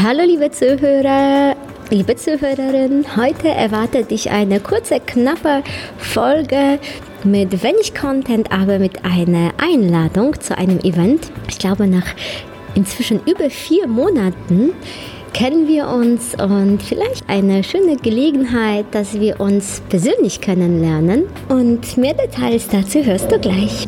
Hallo liebe Zuhörer, liebe Zuhörerin, heute erwartet dich eine kurze, knappe Folge mit wenig Content, aber mit einer Einladung zu einem Event. Ich glaube, nach inzwischen über vier Monaten kennen wir uns und vielleicht eine schöne Gelegenheit, dass wir uns persönlich kennenlernen. Und mehr Details dazu hörst du gleich.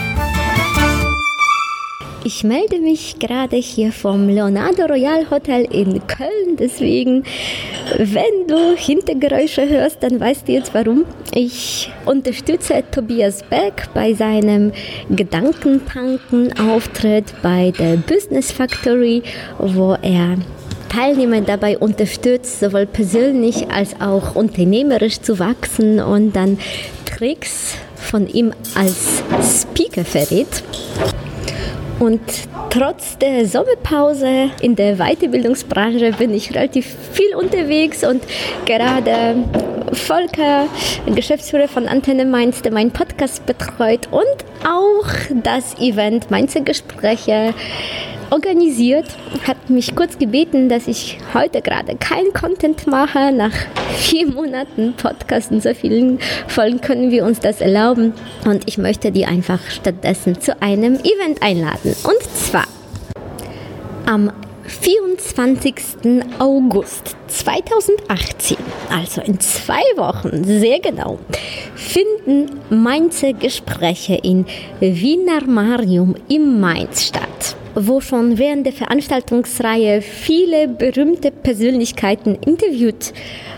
Ich melde mich gerade hier vom Leonardo Royal Hotel in Köln. Deswegen, wenn du Hintergeräusche hörst, dann weißt du jetzt warum. Ich unterstütze Tobias Beck bei seinem Gedankentanken-Auftritt bei der Business Factory, wo er Teilnehmer dabei unterstützt, sowohl persönlich als auch unternehmerisch zu wachsen und dann Tricks von ihm als Speaker verrät. Und trotz der Sommerpause in der Weiterbildungsbranche bin ich relativ viel unterwegs und gerade Volker, Geschäftsführer von Antenne Mainz, der meinen Podcast betreut und auch das Event Mainzer Gespräche organisiert, hat mich kurz gebeten, dass ich heute gerade keinen Content mache. Nach vier Monaten Podcast und so vielen Folgen können wir uns das erlauben. Und ich möchte die einfach stattdessen zu einem Event einladen. Und zwar am 24. August 2018, also in zwei Wochen, sehr genau, finden Mainzer Gespräche in Wiener Marium im Mainz statt wo schon während der Veranstaltungsreihe viele berühmte Persönlichkeiten interviewt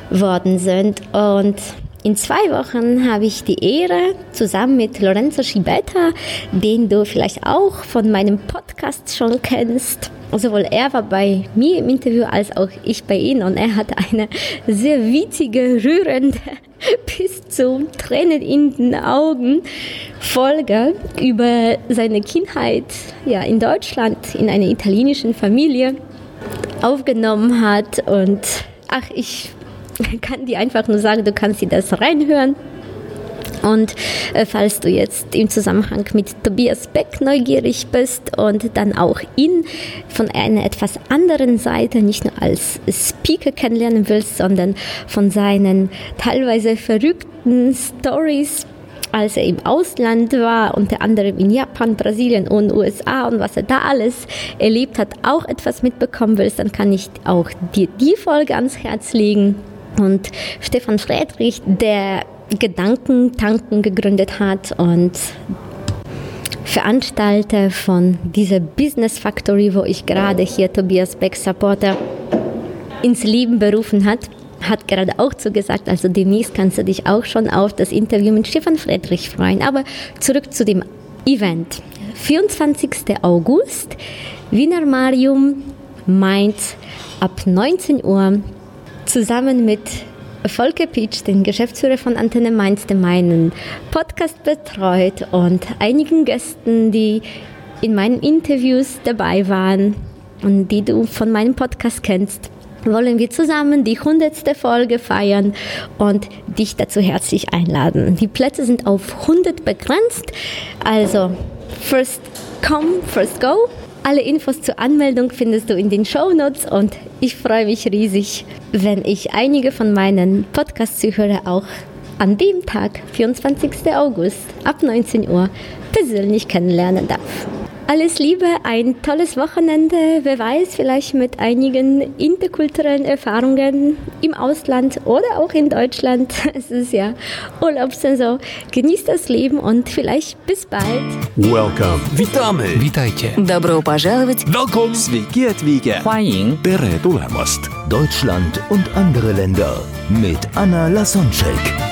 worden sind. Und in zwei Wochen habe ich die Ehre, zusammen mit Lorenzo Schibetta, den du vielleicht auch von meinem Podcast schon kennst, sowohl er war bei mir im Interview als auch ich bei ihm und er hat eine sehr witzige, rührende, bis zu Tränen in den Augen Folge über seine Kindheit ja, in Deutschland in einer italienischen Familie aufgenommen hat und ach, ich kann dir einfach nur sagen, du kannst dir das reinhören. Und äh, falls du jetzt im Zusammenhang mit Tobias Beck neugierig bist und dann auch ihn von einer etwas anderen Seite nicht nur als Speaker kennenlernen willst, sondern von seinen teilweise verrückten Stories, als er im Ausland war, unter anderem in Japan, Brasilien und USA und was er da alles erlebt hat, auch etwas mitbekommen willst, dann kann ich auch dir die Folge ans Herz legen. Und Stefan Friedrich, der Gedankentanken gegründet hat und Veranstalter von dieser Business Factory, wo ich gerade hier Tobias Beck Supporter ins Leben berufen hat, hat gerade auch zugesagt, also demnächst kannst du dich auch schon auf das Interview mit Stefan Friedrich freuen. Aber zurück zu dem Event. 24. August, Wiener Marium, Mainz, ab 19 Uhr, zusammen mit Volker Pitsch, den Geschäftsführer von Antenne Mainz, der meinen Podcast betreut und einigen Gästen, die in meinen Interviews dabei waren und die du von meinem Podcast kennst, wollen wir zusammen die 100. Folge feiern und dich dazu herzlich einladen. Die Plätze sind auf 100 begrenzt, also first come, first go. Alle Infos zur Anmeldung findest du in den Show Notes und ich freue mich riesig, wenn ich einige von meinen Podcast-Zuhörern auch an dem Tag, 24. August, ab 19 Uhr, persönlich kennenlernen darf. Alles Liebe, ein tolles Wochenende. Wer weiß, vielleicht mit einigen interkulturellen Erfahrungen im Ausland oder auch in Deutschland. Es ist ja Urlaubssaison. Genießt das Leben und vielleicht bis bald. Welcome. Witamy. Witajcie. Добро пожаловать! Welcome. Sveiki atvykę. 欢迎 Tere tulemast. Deutschland und andere Länder mit Anna Lasonczek.